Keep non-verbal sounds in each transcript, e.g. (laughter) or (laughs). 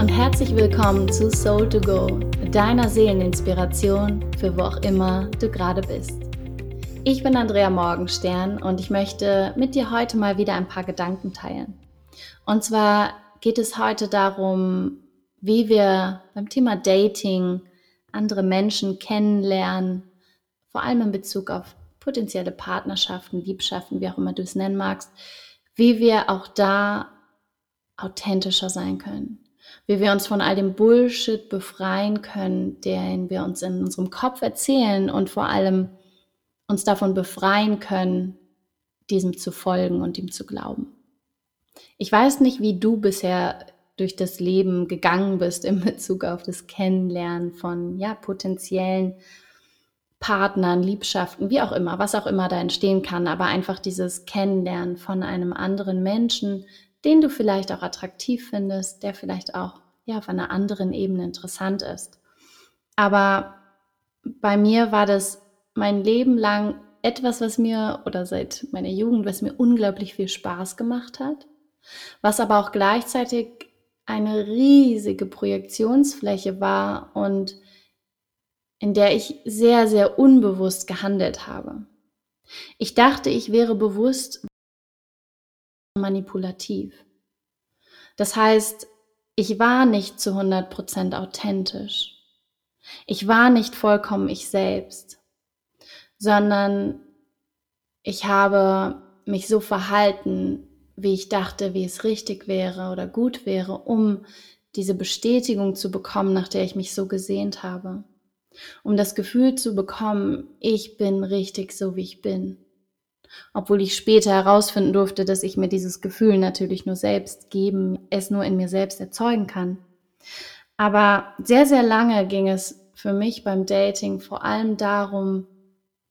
und herzlich willkommen zu Soul to Go, deiner Seeleninspiration für wo auch immer du gerade bist. Ich bin Andrea Morgenstern und ich möchte mit dir heute mal wieder ein paar Gedanken teilen. Und zwar geht es heute darum, wie wir beim Thema Dating andere Menschen kennenlernen, vor allem in Bezug auf potenzielle Partnerschaften, Liebschaften, wie auch immer du es nennen magst, wie wir auch da authentischer sein können wie wir uns von all dem Bullshit befreien können, den wir uns in unserem Kopf erzählen und vor allem uns davon befreien können, diesem zu folgen und ihm zu glauben. Ich weiß nicht, wie du bisher durch das Leben gegangen bist in Bezug auf das Kennenlernen von ja, potenziellen Partnern, Liebschaften, wie auch immer, was auch immer da entstehen kann, aber einfach dieses Kennenlernen von einem anderen Menschen, den du vielleicht auch attraktiv findest, der vielleicht auch ja, auf einer anderen Ebene interessant ist. Aber bei mir war das mein Leben lang etwas, was mir oder seit meiner Jugend, was mir unglaublich viel Spaß gemacht hat, was aber auch gleichzeitig eine riesige Projektionsfläche war und in der ich sehr, sehr unbewusst gehandelt habe. Ich dachte, ich wäre bewusst manipulativ. Das heißt, ich war nicht zu 100% authentisch. Ich war nicht vollkommen ich selbst, sondern ich habe mich so verhalten, wie ich dachte, wie es richtig wäre oder gut wäre, um diese Bestätigung zu bekommen, nach der ich mich so gesehnt habe. Um das Gefühl zu bekommen, ich bin richtig so, wie ich bin obwohl ich später herausfinden durfte, dass ich mir dieses Gefühl natürlich nur selbst geben, es nur in mir selbst erzeugen kann. Aber sehr, sehr lange ging es für mich beim Dating vor allem darum,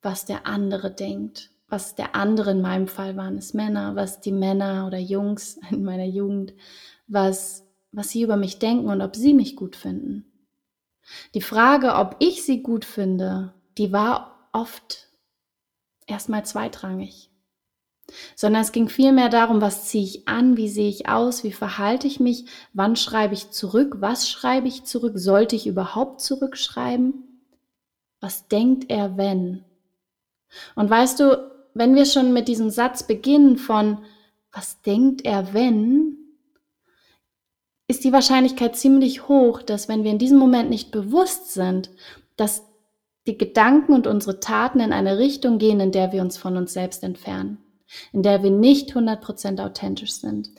was der andere denkt, was der andere in meinem Fall waren es Männer, was die Männer oder Jungs (laughs) in meiner Jugend, was, was sie über mich denken und ob sie mich gut finden. Die Frage, ob ich sie gut finde, die war oft erstmal zweitrangig. Sondern es ging vielmehr darum, was ziehe ich an, wie sehe ich aus, wie verhalte ich mich, wann schreibe ich zurück, was schreibe ich zurück, sollte ich überhaupt zurückschreiben? Was denkt er, wenn? Und weißt du, wenn wir schon mit diesem Satz beginnen von, was denkt er, wenn, ist die Wahrscheinlichkeit ziemlich hoch, dass wenn wir in diesem Moment nicht bewusst sind, dass die Gedanken und unsere Taten in eine Richtung gehen, in der wir uns von uns selbst entfernen, in der wir nicht 100% authentisch sind.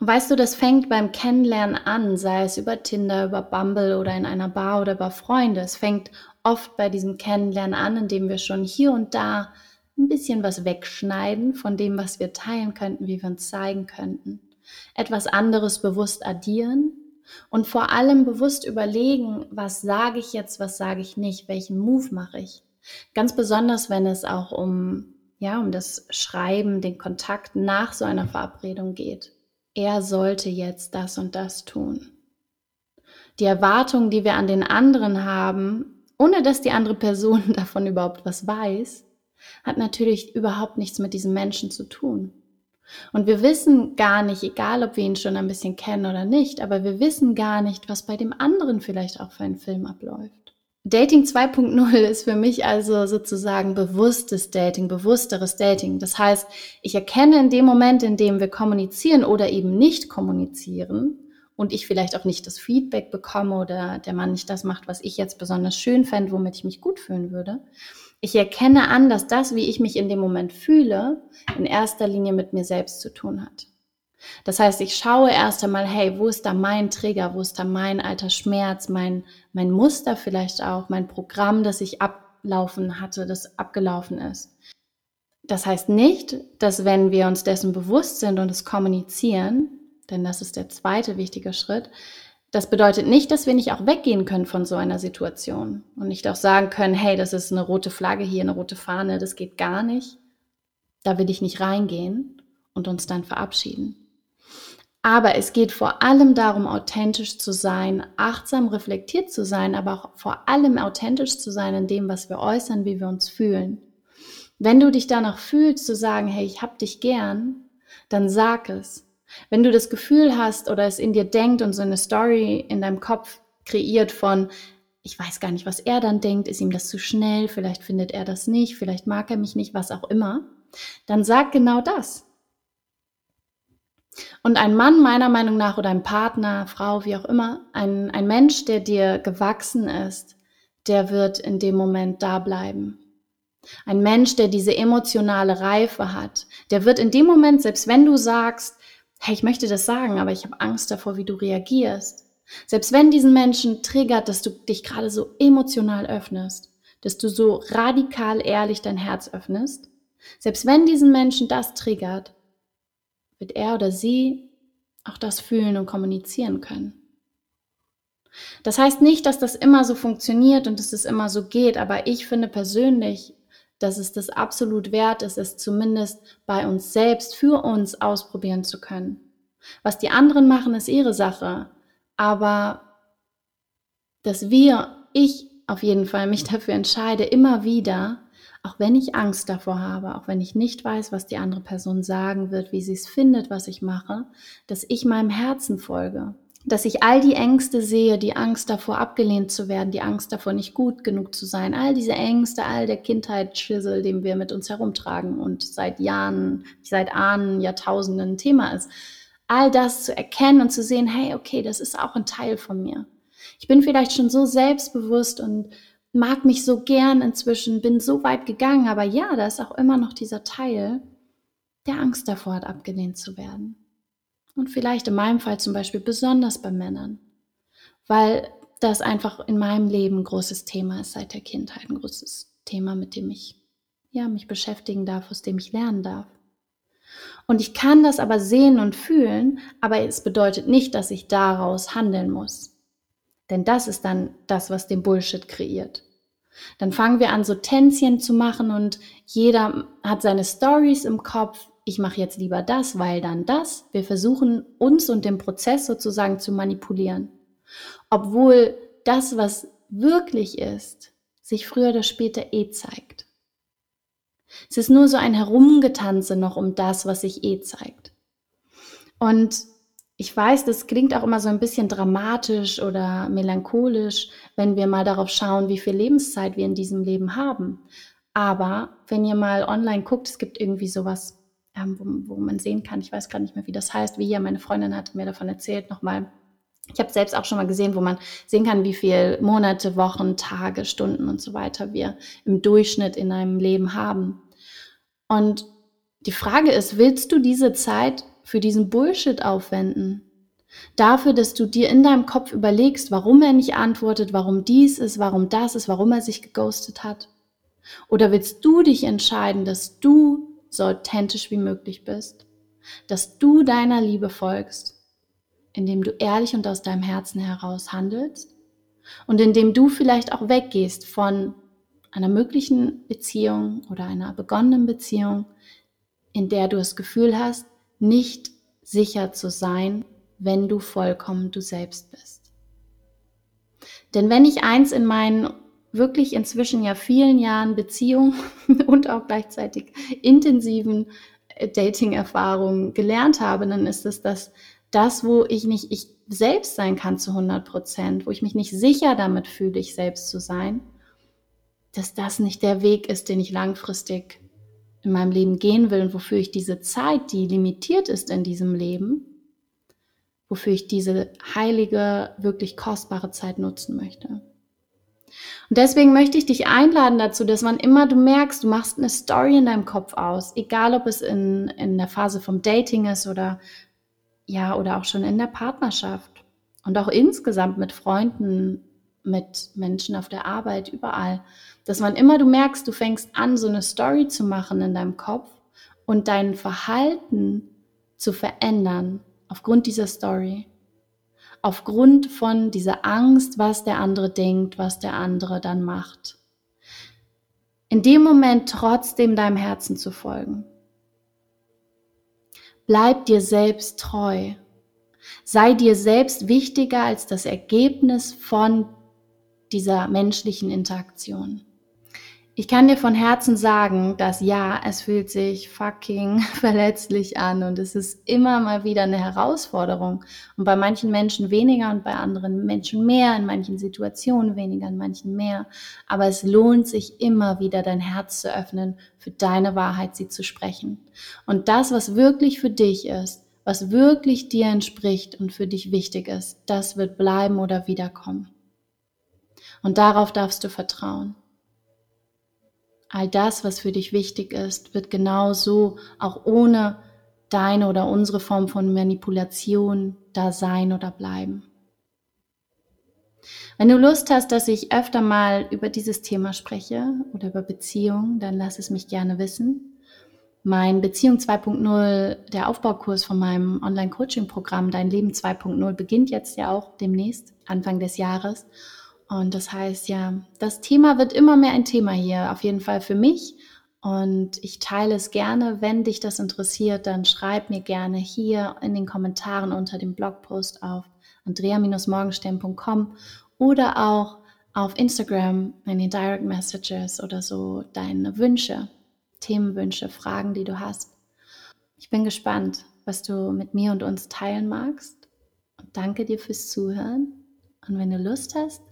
Und weißt du, das fängt beim Kennenlernen an, sei es über Tinder, über Bumble oder in einer Bar oder über Freunde. Es fängt oft bei diesem Kennenlernen an, indem wir schon hier und da ein bisschen was wegschneiden von dem, was wir teilen könnten, wie wir uns zeigen könnten. Etwas anderes bewusst addieren und vor allem bewusst überlegen, was sage ich jetzt, was sage ich nicht, welchen Move mache ich. Ganz besonders, wenn es auch um, ja, um das Schreiben, den Kontakt nach so einer Verabredung geht. Er sollte jetzt das und das tun. Die Erwartungen, die wir an den anderen haben, ohne dass die andere Person (laughs) davon überhaupt was weiß, hat natürlich überhaupt nichts mit diesem Menschen zu tun. Und wir wissen gar nicht, egal ob wir ihn schon ein bisschen kennen oder nicht, aber wir wissen gar nicht, was bei dem anderen vielleicht auch für ein Film abläuft. Dating 2.0 ist für mich also sozusagen bewusstes Dating, bewussteres Dating. Das heißt, ich erkenne in dem Moment, in dem wir kommunizieren oder eben nicht kommunizieren und ich vielleicht auch nicht das Feedback bekomme oder der Mann nicht das macht, was ich jetzt besonders schön fände, womit ich mich gut fühlen würde, ich erkenne an, dass das, wie ich mich in dem Moment fühle, in erster Linie mit mir selbst zu tun hat. Das heißt, ich schaue erst einmal, hey, wo ist da mein Trigger, wo ist da mein alter Schmerz, mein, mein Muster vielleicht auch, mein Programm, das ich ablaufen hatte, das abgelaufen ist. Das heißt nicht, dass wenn wir uns dessen bewusst sind und es kommunizieren, denn das ist der zweite wichtige Schritt, das bedeutet nicht, dass wir nicht auch weggehen können von so einer Situation und nicht auch sagen können, hey, das ist eine rote Flagge hier, eine rote Fahne, das geht gar nicht. Da will ich nicht reingehen und uns dann verabschieden. Aber es geht vor allem darum, authentisch zu sein, achtsam reflektiert zu sein, aber auch vor allem authentisch zu sein in dem, was wir äußern, wie wir uns fühlen. Wenn du dich danach fühlst, zu sagen, hey, ich hab dich gern, dann sag es. Wenn du das Gefühl hast oder es in dir denkt und so eine Story in deinem Kopf kreiert von, ich weiß gar nicht, was er dann denkt, ist ihm das zu schnell, vielleicht findet er das nicht, vielleicht mag er mich nicht, was auch immer, dann sag genau das. Und ein Mann meiner Meinung nach oder ein Partner, Frau, wie auch immer, ein, ein Mensch, der dir gewachsen ist, der wird in dem Moment da bleiben. Ein Mensch, der diese emotionale Reife hat, der wird in dem Moment, selbst wenn du sagst, hey, ich möchte das sagen, aber ich habe Angst davor, wie du reagierst, selbst wenn diesen Menschen triggert, dass du dich gerade so emotional öffnest, dass du so radikal ehrlich dein Herz öffnest, selbst wenn diesen Menschen das triggert, wird er oder sie auch das fühlen und kommunizieren können. Das heißt nicht, dass das immer so funktioniert und dass es immer so geht, aber ich finde persönlich, dass es das absolut wert ist, es zumindest bei uns selbst für uns ausprobieren zu können. Was die anderen machen, ist ihre Sache, aber dass wir, ich auf jeden Fall mich dafür entscheide, immer wieder auch wenn ich Angst davor habe, auch wenn ich nicht weiß, was die andere Person sagen wird, wie sie es findet, was ich mache, dass ich meinem Herzen folge. Dass ich all die Ängste sehe, die Angst davor abgelehnt zu werden, die Angst davor nicht gut genug zu sein, all diese Ängste, all der Kindheitsschissel, den wir mit uns herumtragen und seit Jahren, seit Ahnen, Jahrtausenden Thema ist. All das zu erkennen und zu sehen, hey, okay, das ist auch ein Teil von mir. Ich bin vielleicht schon so selbstbewusst und mag mich so gern inzwischen, bin so weit gegangen, aber ja, da ist auch immer noch dieser Teil, der Angst davor hat, abgelehnt zu werden. Und vielleicht in meinem Fall zum Beispiel besonders bei Männern, weil das einfach in meinem Leben ein großes Thema ist seit der Kindheit, ein großes Thema, mit dem ich ja, mich beschäftigen darf, aus dem ich lernen darf. Und ich kann das aber sehen und fühlen, aber es bedeutet nicht, dass ich daraus handeln muss. Denn das ist dann das, was den Bullshit kreiert. Dann fangen wir an, so Tänzchen zu machen und jeder hat seine Stories im Kopf. Ich mache jetzt lieber das, weil dann das. Wir versuchen uns und den Prozess sozusagen zu manipulieren. Obwohl das, was wirklich ist, sich früher oder später eh zeigt. Es ist nur so ein Herumgetanze noch um das, was sich eh zeigt. Und ich weiß, das klingt auch immer so ein bisschen dramatisch oder melancholisch, wenn wir mal darauf schauen, wie viel Lebenszeit wir in diesem Leben haben. Aber wenn ihr mal online guckt, es gibt irgendwie sowas, ähm, wo, wo, man sehen kann, ich weiß gar nicht mehr, wie das heißt, wie hier meine Freundin hat mir davon erzählt, nochmal. Ich habe selbst auch schon mal gesehen, wo man sehen kann, wie viel Monate, Wochen, Tage, Stunden und so weiter wir im Durchschnitt in einem Leben haben. Und die Frage ist, willst du diese Zeit für diesen Bullshit aufwenden. Dafür, dass du dir in deinem Kopf überlegst, warum er nicht antwortet, warum dies ist, warum das ist, warum er sich geghostet hat. Oder willst du dich entscheiden, dass du so authentisch wie möglich bist, dass du deiner Liebe folgst, indem du ehrlich und aus deinem Herzen heraus handelst und indem du vielleicht auch weggehst von einer möglichen Beziehung oder einer begonnenen Beziehung, in der du das Gefühl hast, nicht sicher zu sein, wenn du vollkommen du selbst bist. Denn wenn ich eins in meinen wirklich inzwischen ja vielen Jahren Beziehung (laughs) und auch gleichzeitig intensiven äh, Dating-Erfahrungen gelernt habe, dann ist es das, das, wo ich nicht ich selbst sein kann zu 100 Prozent, wo ich mich nicht sicher damit fühle, ich selbst zu sein, dass das nicht der Weg ist, den ich langfristig in meinem Leben gehen will und wofür ich diese Zeit, die limitiert ist in diesem Leben, wofür ich diese heilige, wirklich kostbare Zeit nutzen möchte. Und deswegen möchte ich dich einladen dazu, dass man immer, du merkst, du machst eine Story in deinem Kopf aus, egal ob es in, in der Phase vom Dating ist oder ja, oder auch schon in der Partnerschaft und auch insgesamt mit Freunden, mit Menschen auf der Arbeit, überall dass man immer du merkst, du fängst an, so eine Story zu machen in deinem Kopf und dein Verhalten zu verändern aufgrund dieser Story. Aufgrund von dieser Angst, was der andere denkt, was der andere dann macht. In dem Moment trotzdem deinem Herzen zu folgen. Bleib dir selbst treu. Sei dir selbst wichtiger als das Ergebnis von dieser menschlichen Interaktion. Ich kann dir von Herzen sagen, dass ja, es fühlt sich fucking (laughs) verletzlich an und es ist immer mal wieder eine Herausforderung. Und bei manchen Menschen weniger und bei anderen Menschen mehr, in manchen Situationen weniger, in manchen mehr. Aber es lohnt sich immer wieder, dein Herz zu öffnen, für deine Wahrheit sie zu sprechen. Und das, was wirklich für dich ist, was wirklich dir entspricht und für dich wichtig ist, das wird bleiben oder wiederkommen. Und darauf darfst du vertrauen. All das, was für dich wichtig ist, wird genau so auch ohne deine oder unsere Form von Manipulation da sein oder bleiben. Wenn du Lust hast, dass ich öfter mal über dieses Thema spreche oder über Beziehungen, dann lass es mich gerne wissen. Mein Beziehung 2.0, der Aufbaukurs von meinem Online-Coaching-Programm Dein Leben 2.0 beginnt jetzt ja auch demnächst, Anfang des Jahres. Und das heißt ja, das Thema wird immer mehr ein Thema hier, auf jeden Fall für mich. Und ich teile es gerne. Wenn dich das interessiert, dann schreib mir gerne hier in den Kommentaren unter dem Blogpost auf andrea-morgenstern.com oder auch auf Instagram in den Direct Messages oder so deine Wünsche, Themenwünsche, Fragen, die du hast. Ich bin gespannt, was du mit mir und uns teilen magst. Und danke dir fürs Zuhören. Und wenn du Lust hast,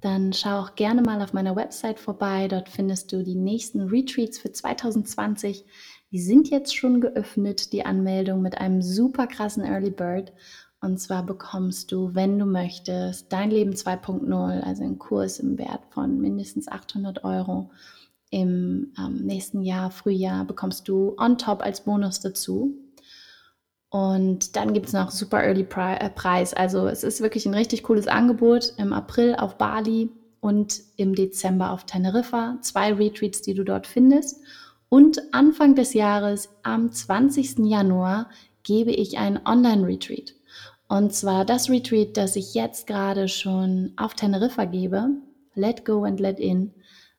dann schau auch gerne mal auf meiner Website vorbei. Dort findest du die nächsten Retreats für 2020. Die sind jetzt schon geöffnet, die Anmeldung mit einem super krassen Early Bird. Und zwar bekommst du, wenn du möchtest, dein Leben 2.0, also einen Kurs im Wert von mindestens 800 Euro. Im ähm, nächsten Jahr, Frühjahr, bekommst du on top als Bonus dazu. Und dann gibt es noch Super Early äh, Preis. Also es ist wirklich ein richtig cooles Angebot im April auf Bali und im Dezember auf Teneriffa. Zwei Retreats, die du dort findest. Und Anfang des Jahres, am 20. Januar, gebe ich ein Online-Retreat. Und zwar das Retreat, das ich jetzt gerade schon auf Teneriffa gebe. Let Go and Let In.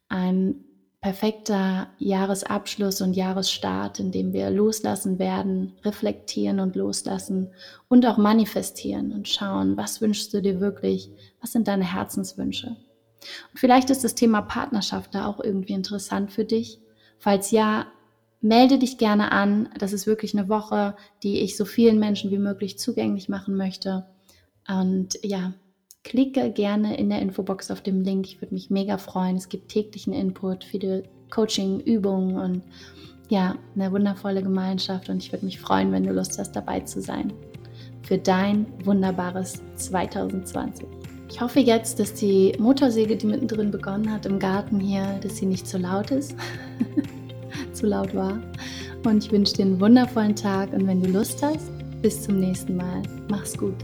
Ein perfekter Jahresabschluss und Jahresstart, in dem wir loslassen werden, reflektieren und loslassen und auch manifestieren und schauen, was wünschst du dir wirklich, was sind deine Herzenswünsche. Und vielleicht ist das Thema Partnerschaft da auch irgendwie interessant für dich. Falls ja, melde dich gerne an. Das ist wirklich eine Woche, die ich so vielen Menschen wie möglich zugänglich machen möchte. Und ja, Klicke gerne in der Infobox auf dem Link. Ich würde mich mega freuen. Es gibt täglichen Input, viele Coaching, Übungen und ja, eine wundervolle Gemeinschaft. Und ich würde mich freuen, wenn du Lust hast, dabei zu sein. Für dein wunderbares 2020. Ich hoffe jetzt, dass die Motorsäge, die mittendrin begonnen hat im Garten hier, dass sie nicht zu laut ist. (laughs) zu laut war. Und ich wünsche dir einen wundervollen Tag und wenn du Lust hast, bis zum nächsten Mal. Mach's gut.